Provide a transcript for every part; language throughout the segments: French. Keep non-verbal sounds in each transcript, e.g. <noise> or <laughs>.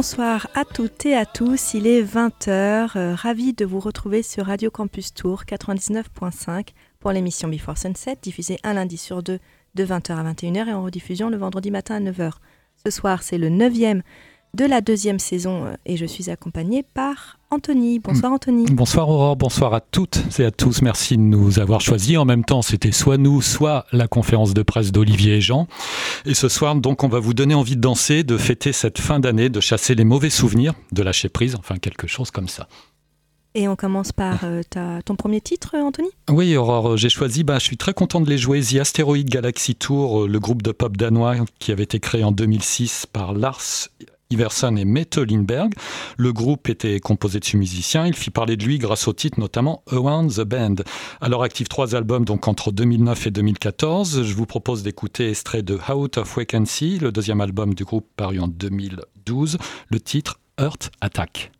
Bonsoir à toutes et à tous, il est 20h, euh, ravi de vous retrouver sur Radio Campus Tour 99.5 pour l'émission Before Sunset, diffusée un lundi sur deux de 20h à 21h et en rediffusion le vendredi matin à 9h. Ce soir, c'est le 9e de la deuxième saison euh, et je suis accompagnée par Anthony. Bonsoir Anthony. Bonsoir Aurore, bonsoir à toutes et à tous. Merci de nous avoir choisis. En même temps, c'était soit nous, soit la conférence de presse d'Olivier et Jean. Et ce soir, donc, on va vous donner envie de danser, de fêter cette fin d'année, de chasser les mauvais souvenirs, de lâcher prise, enfin quelque chose comme ça. Et on commence par euh, ton premier titre, Anthony? Oui, Aurore, j'ai choisi, bah, je suis très content de les jouer, The Asteroid Galaxy Tour, euh, le groupe de pop danois qui avait été créé en 2006 par Lars Iverson et Mette Lindberg. Le groupe était composé de six musiciens. Il fit parler de lui grâce au titre notamment Around the Band. Alors active trois albums donc entre 2009 et 2014. Je vous propose d'écouter extrait de Out of Vacancy, le deuxième album du groupe paru en 2012. Le titre Earth Attack.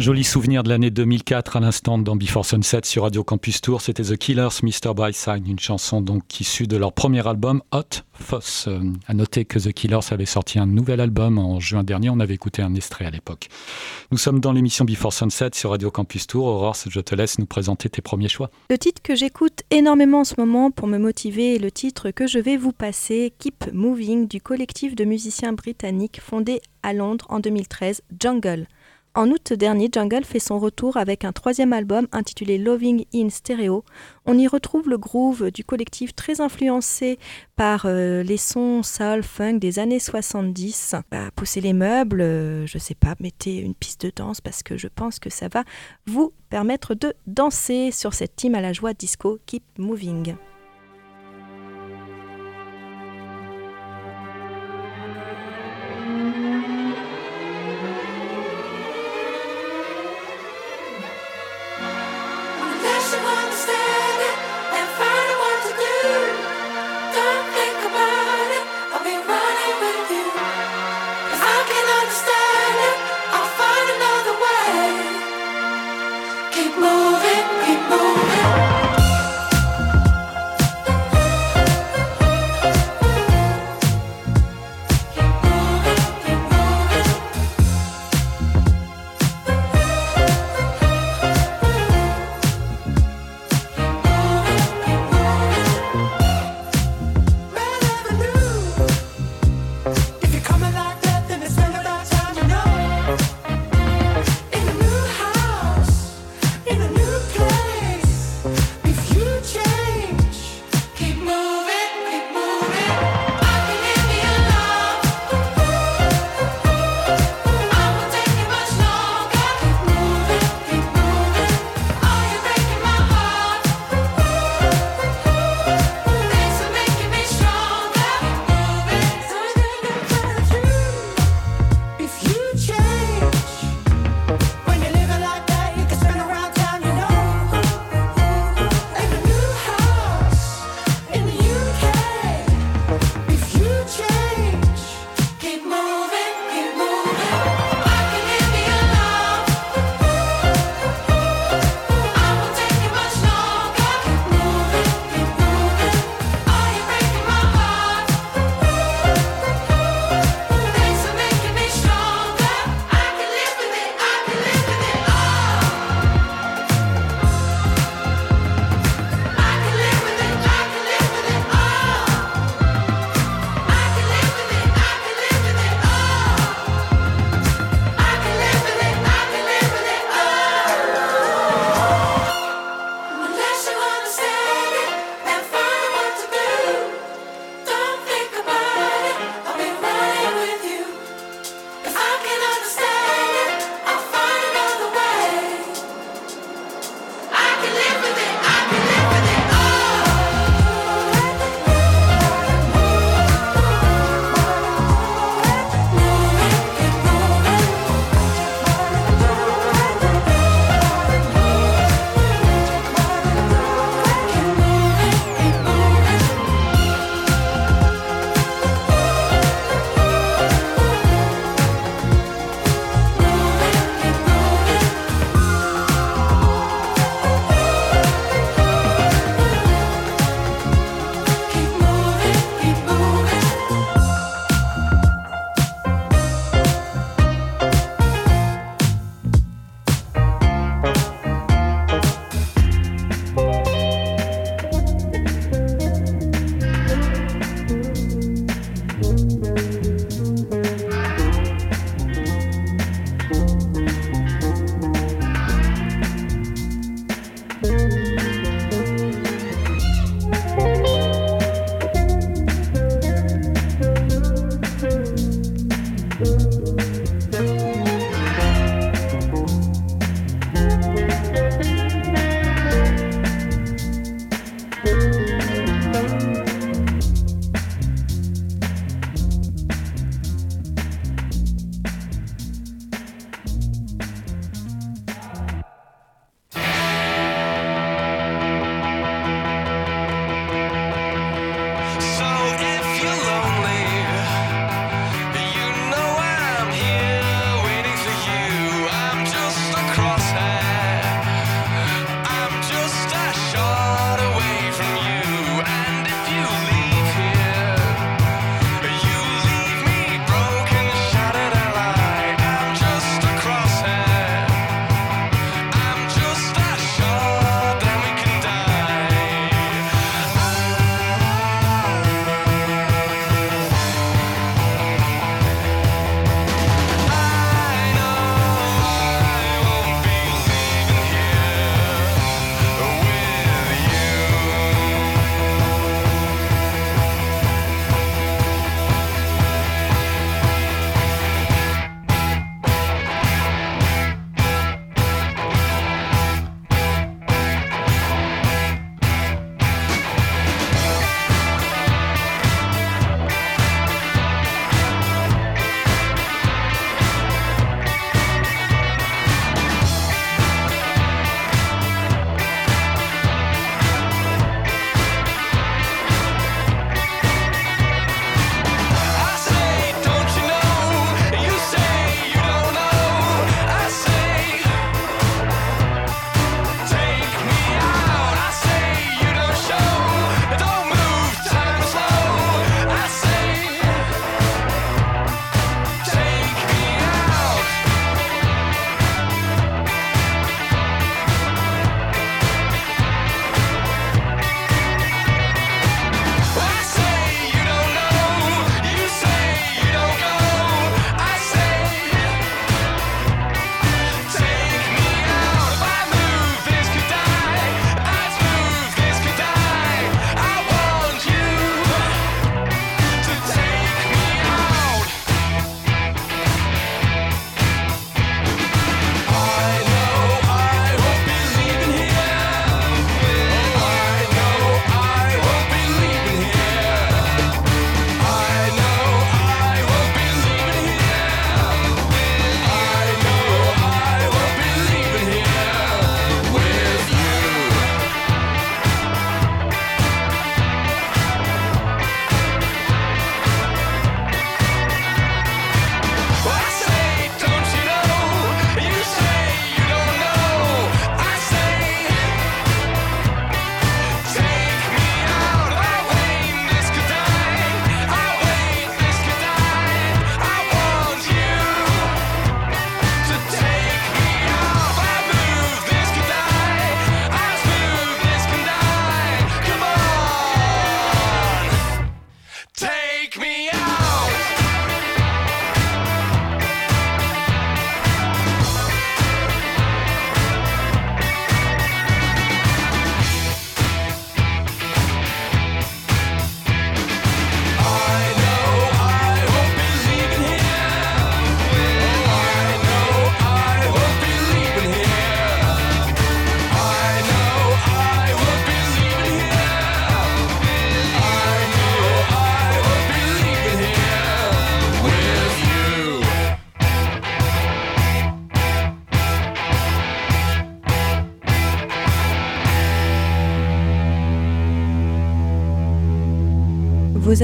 Un joli souvenir de l'année 2004 à l'instant dans Before Sunset sur Radio Campus Tour. C'était The Killers, Mr. Brightside, une chanson donc issue de leur premier album Hot Foss. Euh, à noter que The Killers avait sorti un nouvel album en juin dernier. On avait écouté un extrait à l'époque. Nous sommes dans l'émission Before Sunset sur Radio Campus Tour. Aurore, je te laisse nous présenter tes premiers choix. Le titre que j'écoute énormément en ce moment pour me motiver est le titre que je vais vous passer, Keep Moving, du collectif de musiciens britanniques fondé à Londres en 2013, Jungle. En août dernier, Jungle fait son retour avec un troisième album intitulé Loving in Stereo. On y retrouve le groove du collectif très influencé par euh, les sons soul funk des années 70. Bah, poussez les meubles, euh, je sais pas, mettez une piste de danse parce que je pense que ça va vous permettre de danser sur cette team à la joie disco Keep Moving.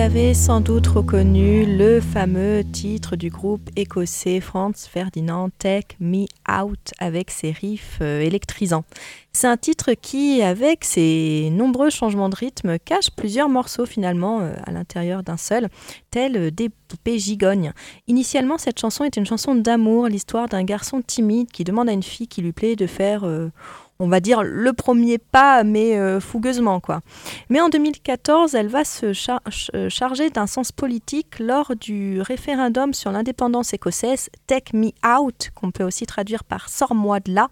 Avez sans doute reconnu le fameux titre du groupe écossais Franz Ferdinand Take Me Out avec ses riffs euh, électrisants. C'est un titre qui, avec ses nombreux changements de rythme, cache plusieurs morceaux finalement euh, à l'intérieur d'un seul, tels des poupées gigognes. Initialement, cette chanson est une chanson d'amour, l'histoire d'un garçon timide qui demande à une fille qui lui plaît de faire... Euh, on va dire, le premier pas, mais euh, fougueusement. quoi. Mais en 2014, elle va se euh, charger d'un sens politique lors du référendum sur l'indépendance écossaise Take Me Out, qu'on peut aussi traduire par Sors-moi de là.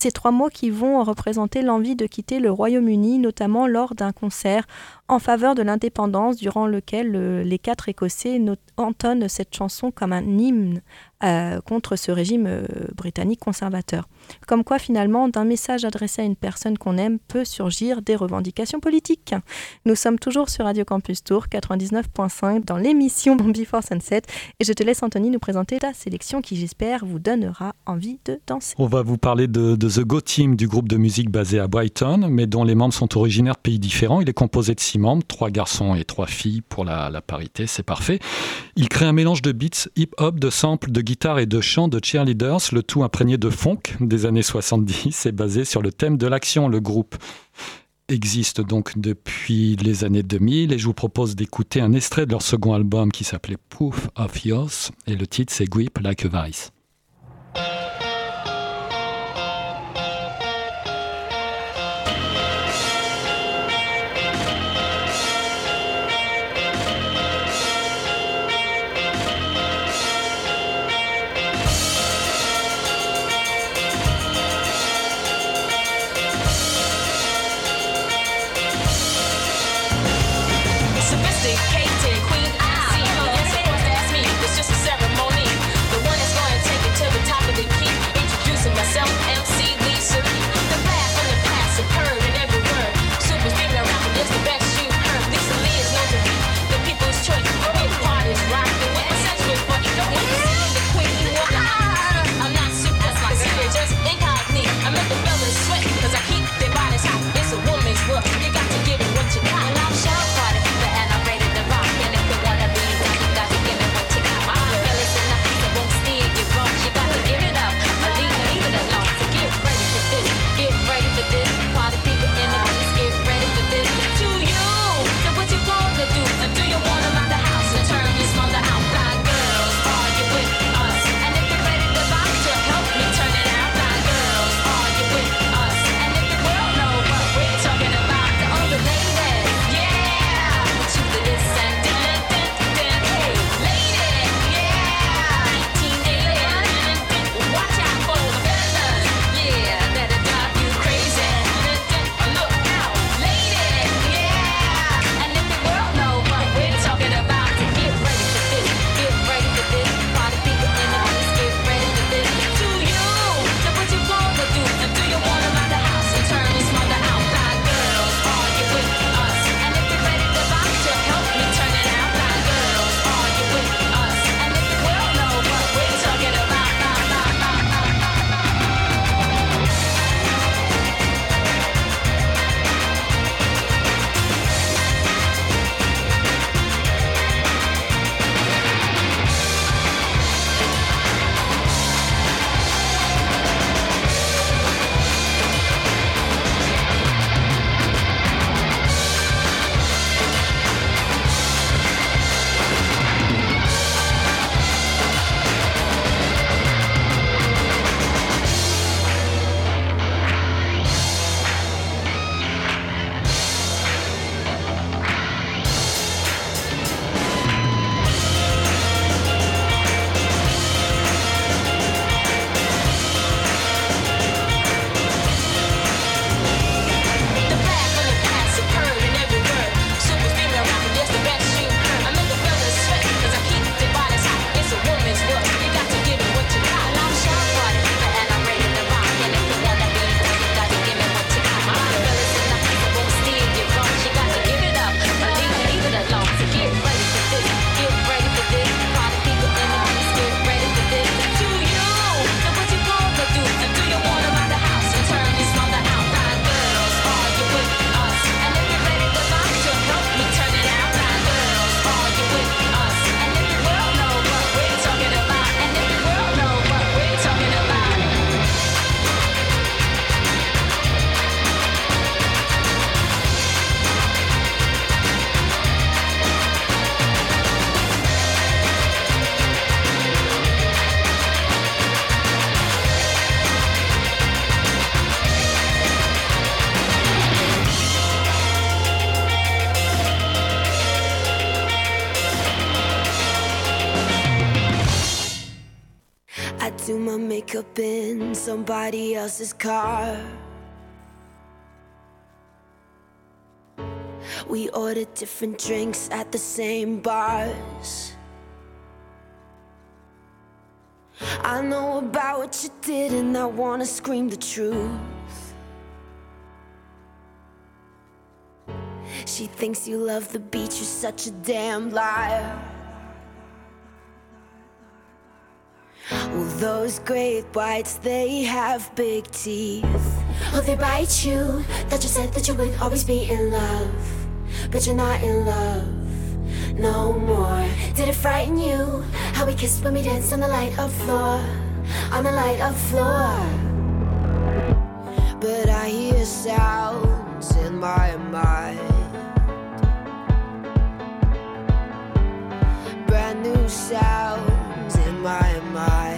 Ces trois mots qui vont représenter l'envie de quitter le Royaume-Uni, notamment lors d'un concert en faveur de l'indépendance, durant lequel euh, les quatre Écossais entonnent cette chanson comme un hymne euh, contre ce régime euh, britannique conservateur. Comme quoi, finalement, d'un message adressé à une personne qu'on aime peut surgir des revendications politiques. Nous sommes toujours sur Radio Campus Tour 99.5 dans l'émission Before Sunset et je te laisse, Anthony, nous présenter ta sélection qui, j'espère, vous donnera envie de danser. On va vous parler de, The Go Team, du groupe de musique basé à Brighton, mais dont les membres sont originaires de pays différents. Il est composé de six membres, trois garçons et trois filles pour la, parité, c'est parfait. Il crée un mélange de beats hip-hop, de samples, de guitare et de chant de cheerleaders, le tout imprégné de funk des années 70 et basé sur le thème de l'action. Le groupe existe donc depuis les années 2000 et je vous propose d'écouter un extrait de leur second album qui s'appelait Proof of Yours et le titre c'est Grip Like a Vice. We ordered different drinks at the same bars. I know about what you did, and I wanna scream the truth. She thinks you love the beach, you're such a damn liar. Well, those great whites, they have big teeth. Oh, they bite you. That you said that you would always be in love. But you're not in love no more. Did it frighten you? How we kissed when we danced on the light of floor. On the light of floor. But I hear sounds in my mind. Brand new sounds in my mind.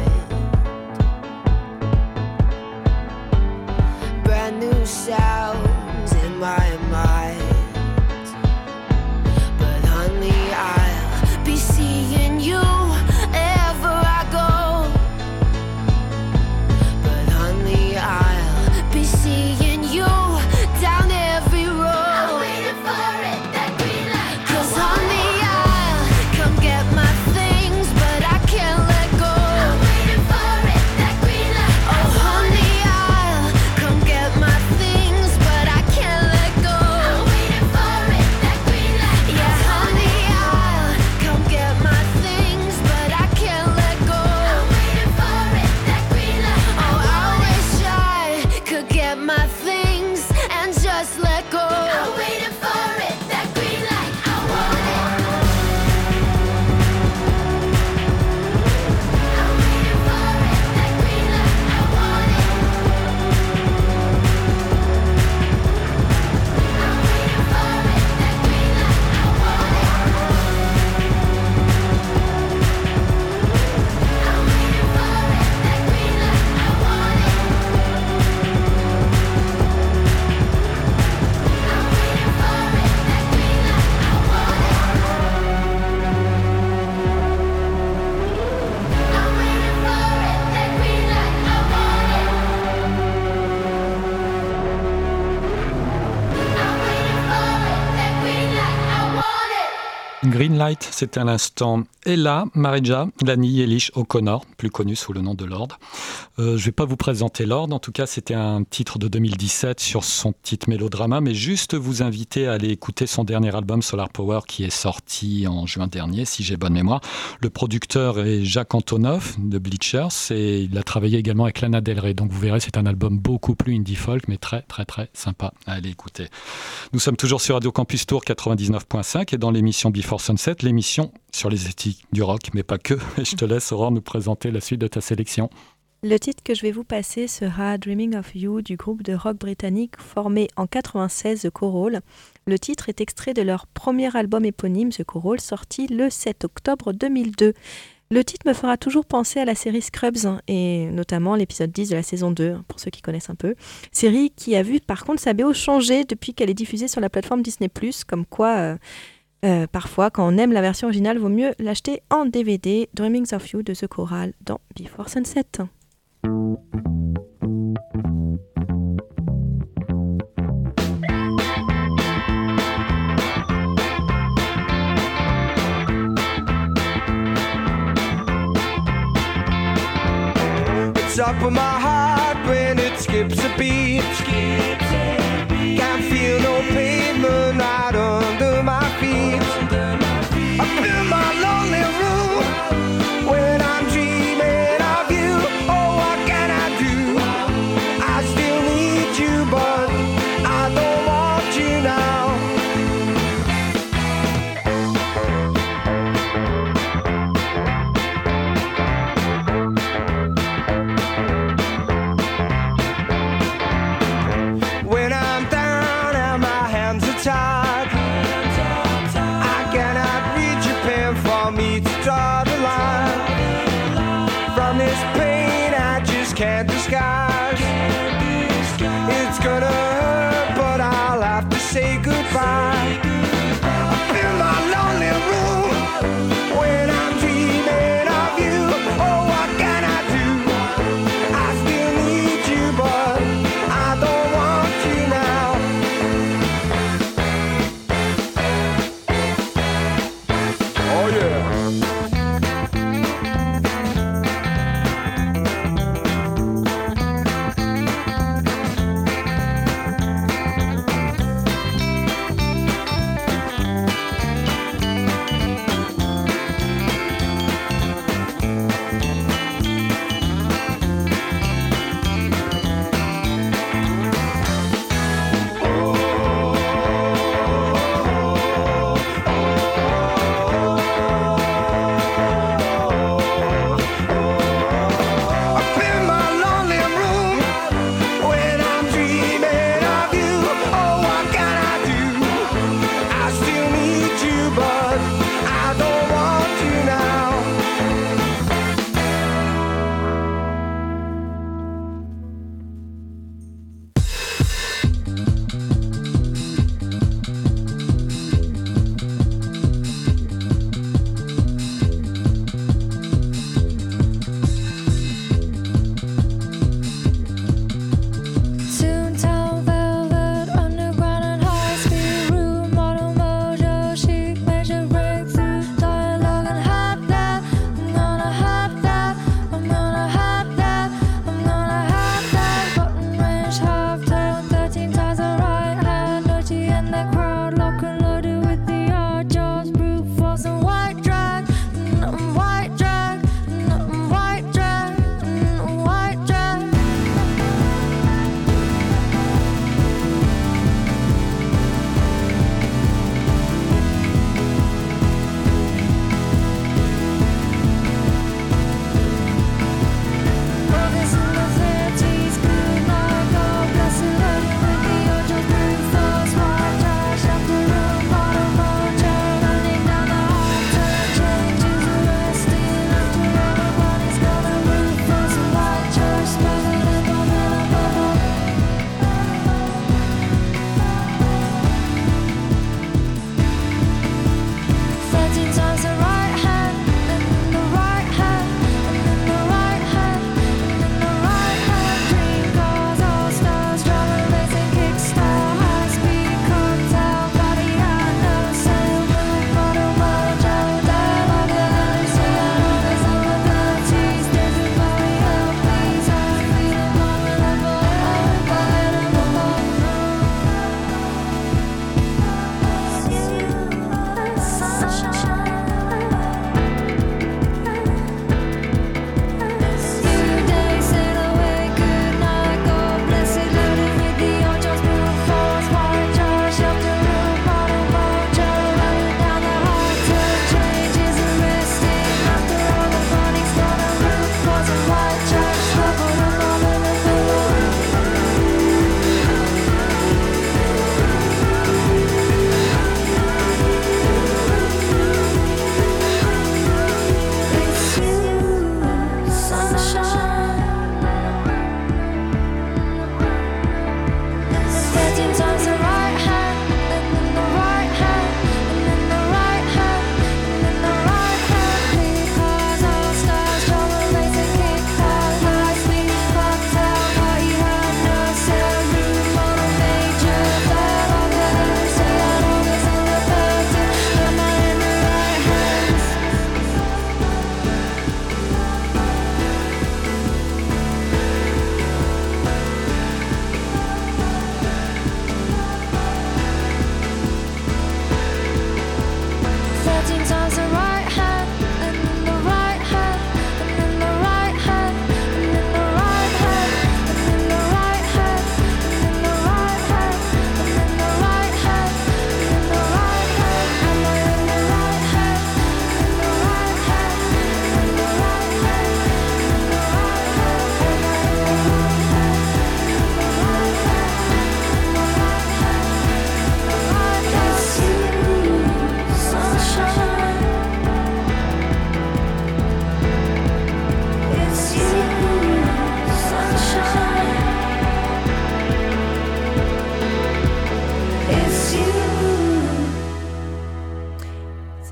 Greenlight, c'était à l'instant Ella Marija Lani Elish O'Connor, plus connue sous le nom de Lord. Euh, je ne vais pas vous présenter Lord, en tout cas c'était un titre de 2017 sur son titre mélodrama, mais juste vous inviter à aller écouter son dernier album Solar Power qui est sorti en juin dernier, si j'ai bonne mémoire. Le producteur est Jacques Antonoff de Bleachers et il a travaillé également avec Lana Del Rey, donc vous verrez c'est un album beaucoup plus indie folk, mais très très très sympa à aller écouter. Nous sommes toujours sur Radio Campus Tour 99.5 et dans l'émission Before Sunset, l'émission sur les éthiques du rock, mais pas que. <laughs> je te laisse, Aurore, nous présenter la suite de ta sélection. Le titre que je vais vous passer sera Dreaming of You du groupe de rock britannique formé en 96 The Coral. Le titre est extrait de leur premier album éponyme The Coral sorti le 7 octobre 2002. Le titre me fera toujours penser à la série Scrubs hein, et notamment l'épisode 10 de la saison 2 pour ceux qui connaissent un peu. Série qui a vu par contre sa BO changer depuis qu'elle est diffusée sur la plateforme Disney+, comme quoi euh, euh, parfois, quand on aime la version originale, vaut mieux l'acheter en DVD Dreamings of You de ce Choral dans Before Sunset.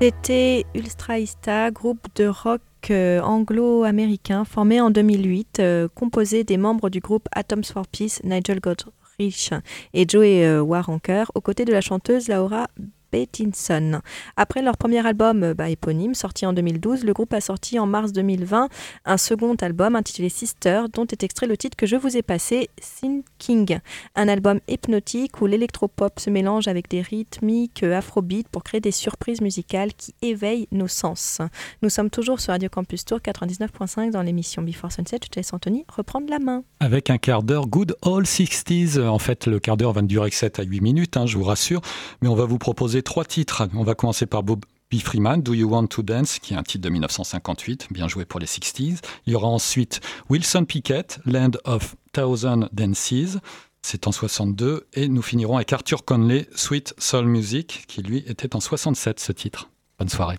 C'était Ulstraista, groupe de rock euh, anglo-américain formé en 2008, euh, composé des membres du groupe Atoms for Peace, Nigel Godrich et Joey euh, Waronker, aux côtés de la chanteuse Laura Bettinson. Après leur premier album euh, bah, éponyme, sorti en 2012, le groupe a sorti en mars 2020 un second album intitulé Sister, dont est extrait le titre que je vous ai passé, King. Un album hypnotique où l'électropop se mélange avec des rythmiques euh, afrobeat pour créer des surprises musicales qui éveillent nos sens. Nous sommes toujours sur Radio Campus Tour 99.5 dans l'émission Before Sunset. Je te laisse Anthony reprendre la main. Avec un quart d'heure Good All 60s. En fait, le quart d'heure va ne durer que 7 à 8 minutes, hein, je vous rassure. Mais on va vous proposer trois titres. On va commencer par Bobby Freeman, Do You Want to Dance, qui est un titre de 1958, bien joué pour les 60s. Il y aura ensuite Wilson Pickett, Land of Thousand Dances, c'est en 62. Et nous finirons avec Arthur Conley, Sweet Soul Music, qui lui était en 67 ce titre. Bonne soirée.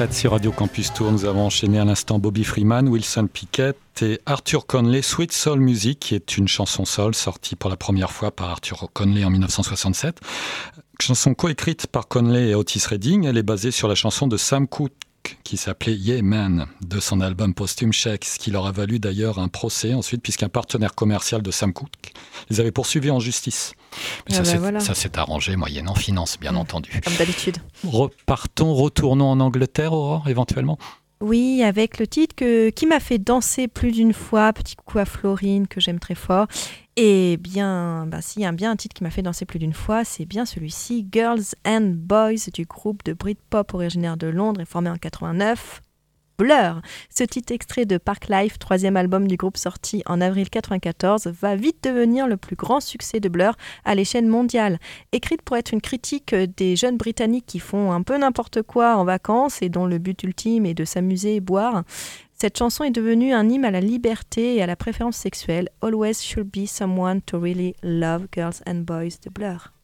Sunset sur Radio Campus Tour. Nous avons enchaîné à l'instant Bobby Freeman, Wilson Pickett et Arthur Conley, Sweet Soul Music, qui est une chanson soul sortie pour la première fois par Arthur Conley en 1967. Chanson coécrite par Conley et Otis Redding, elle est basée sur la chanson de Sam Cooke qui s'appelait Yeah Man de son album posthume Check, ce qui leur a valu d'ailleurs un procès ensuite puisqu'un partenaire commercial de Sam Cooke les avait poursuivis en justice. Ah bah ça s'est arrangé moyennant finance, bien mmh. entendu. Comme d'habitude. Repartons, retournons en Angleterre, Aurore, éventuellement? Oui, avec le titre qui m'a fait danser plus d'une fois, Petit coucou à Florine, que j'aime très fort. Et bien, bah, s'il y a bien un titre qui m'a fait danser plus d'une fois, c'est bien celui-ci, Girls and Boys, du groupe de Britpop originaire de Londres et formé en 89. Blur. Ce titre extrait de Park Life, troisième album du groupe sorti en avril 1994, va vite devenir le plus grand succès de Blur à l'échelle mondiale. Écrite pour être une critique des jeunes Britanniques qui font un peu n'importe quoi en vacances et dont le but ultime est de s'amuser et boire, cette chanson est devenue un hymne à la liberté et à la préférence sexuelle. Always should be someone to really love girls and boys de Blur.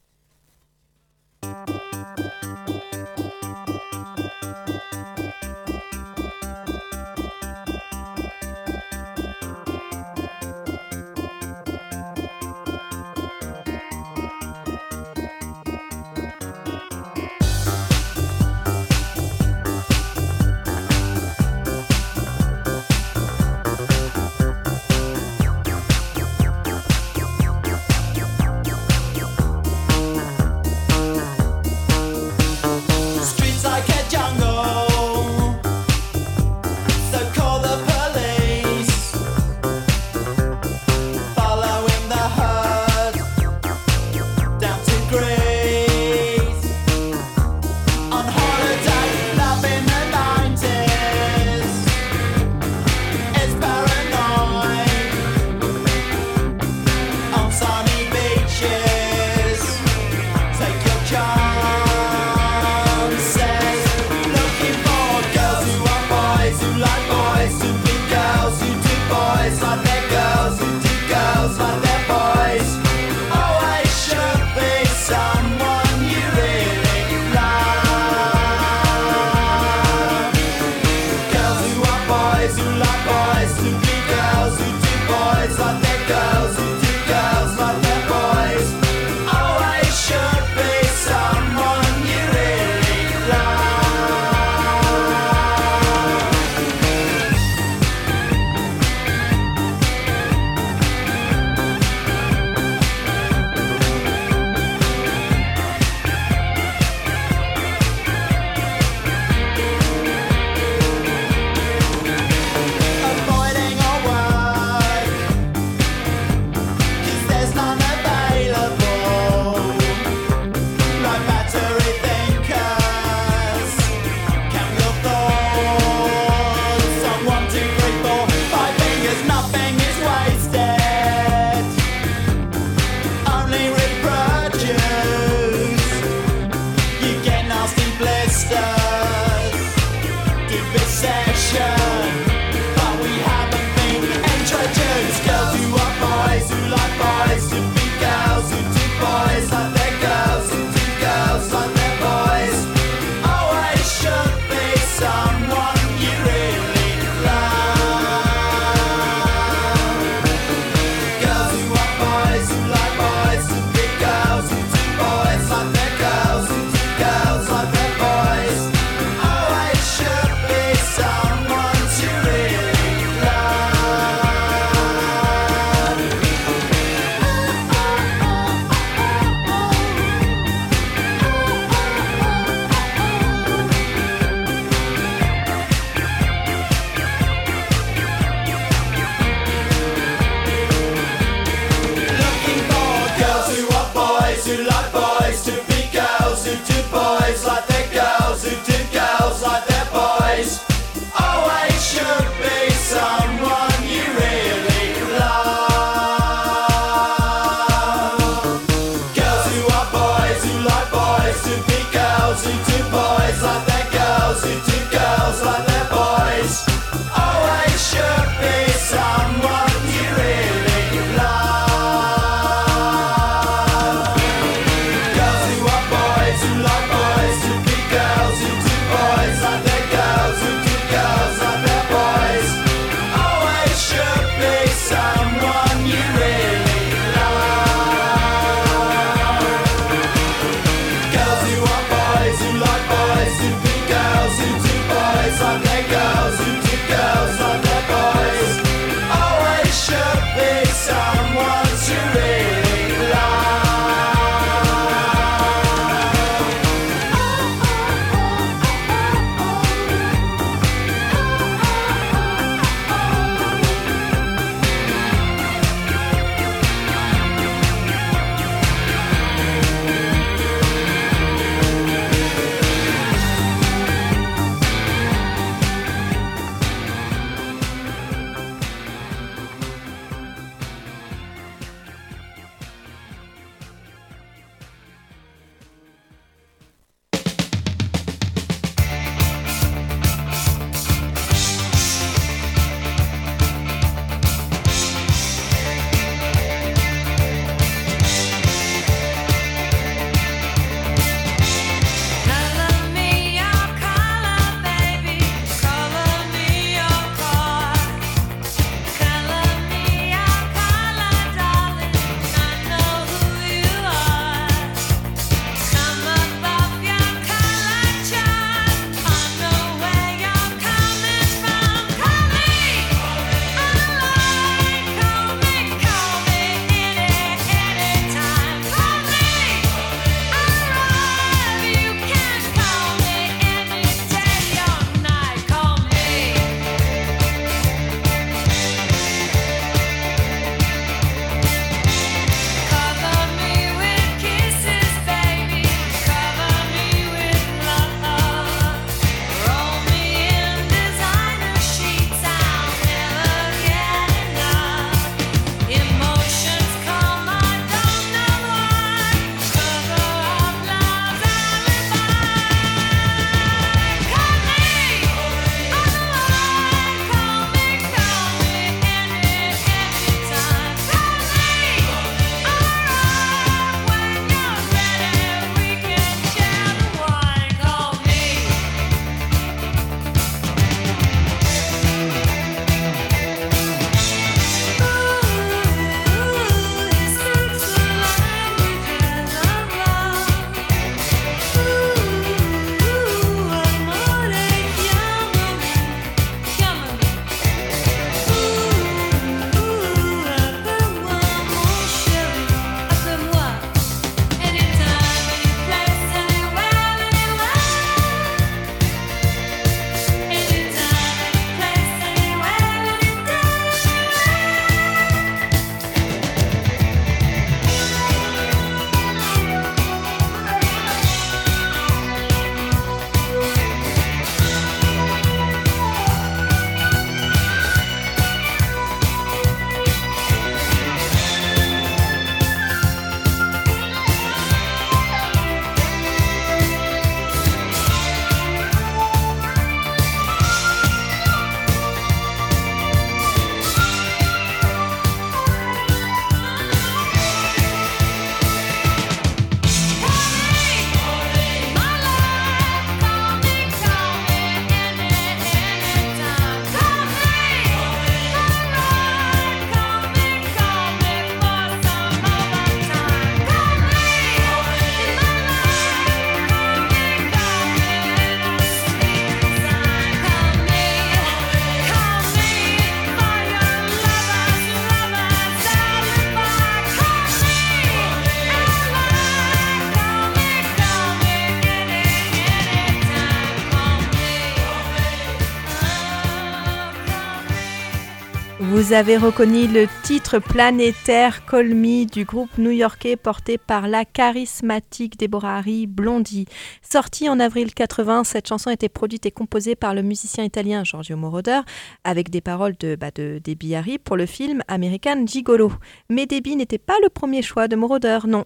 Vous avez reconnu le titre planétaire Call Me du groupe new-yorkais porté par la charismatique Deborah Harry Blondie. Sortie en avril 80, cette chanson était produite et composée par le musicien italien Giorgio Moroder avec des paroles de, bah, de Debbie Harry pour le film American Gigolo. Mais Debbie n'était pas le premier choix de Moroder, non.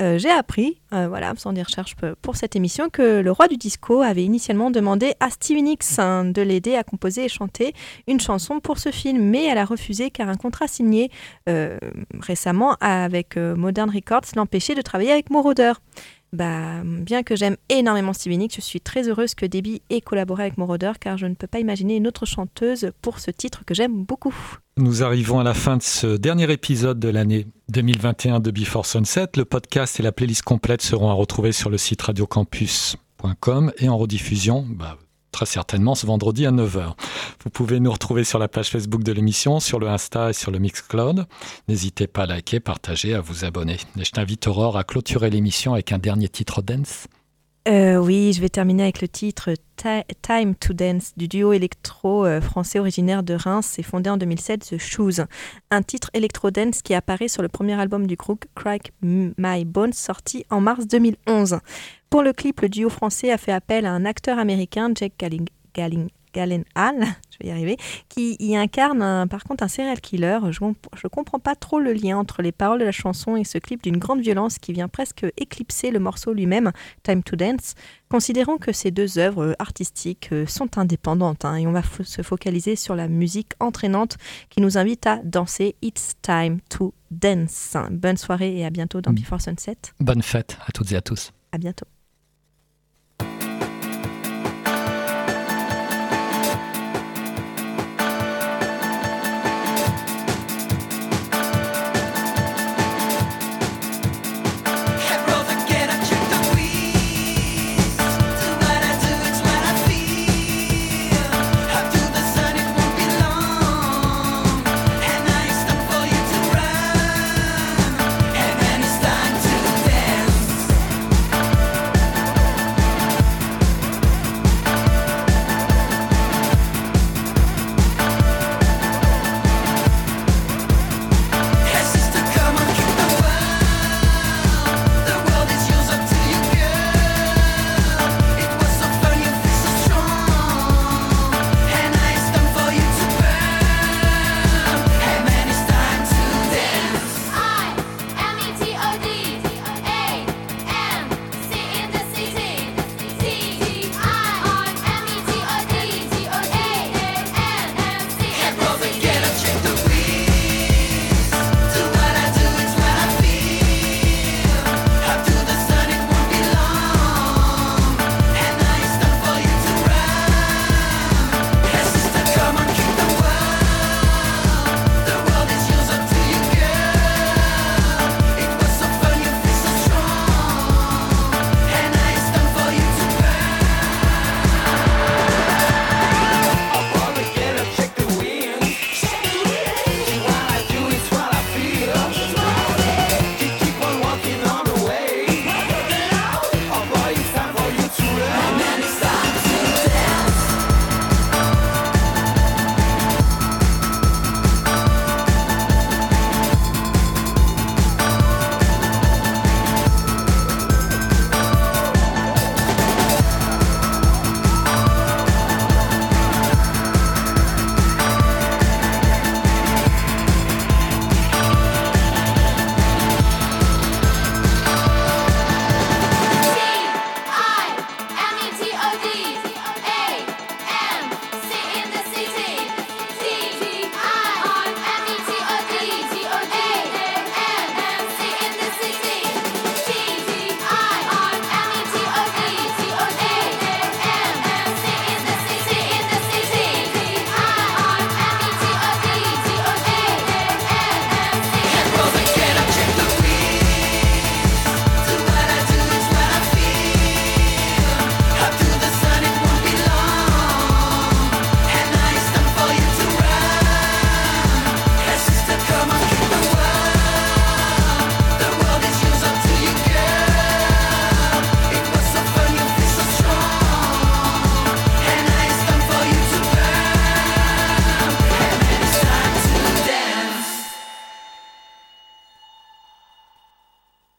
Euh, j'ai appris, euh, voilà, sans des recherches pour cette émission, que le roi du disco avait initialement demandé à Stevie Nicks hein, de l'aider à composer et chanter une chanson pour ce film, mais elle a refusé car un contrat signé euh, récemment avec Modern Records l'empêchait de travailler avec Moroder. Bah, bien que j'aime énormément Stevie Nicks, je suis très heureuse que Debbie ait collaboré avec Moroder car je ne peux pas imaginer une autre chanteuse pour ce titre que j'aime beaucoup. Nous arrivons à la fin de ce dernier épisode de l'année 2021 de Before Sunset. Le podcast et la playlist complète seront à retrouver sur le site radiocampus.com et en rediffusion bah, très certainement ce vendredi à 9h. Vous pouvez nous retrouver sur la page Facebook de l'émission, sur le Insta et sur le Mixcloud. N'hésitez pas à liker, partager, à vous abonner. Et je t'invite Aurore à clôturer l'émission avec un dernier titre dance. Euh, oui, je vais terminer avec le titre Time to Dance du duo électro euh, français originaire de Reims et fondé en 2007 The Shoes. Un titre électro-dance qui apparaît sur le premier album du groupe Crack My Bones sorti en mars 2011. Pour le clip, le duo français a fait appel à un acteur américain, Jack Galling, Galling, Hall, <laughs> je vais y arriver, qui y incarne par contre un serial killer. Je ne comprends pas trop le lien entre les paroles de la chanson et ce clip d'une grande violence qui vient presque éclipser le morceau lui-même, Time to Dance. Considérons que ces deux œuvres artistiques euh, sont indépendantes hein, et on va se focaliser sur la musique entraînante qui nous invite à danser It's Time to Dance. Bonne soirée et à bientôt dans Before Sunset. Bonne fête à toutes et à tous. À bientôt.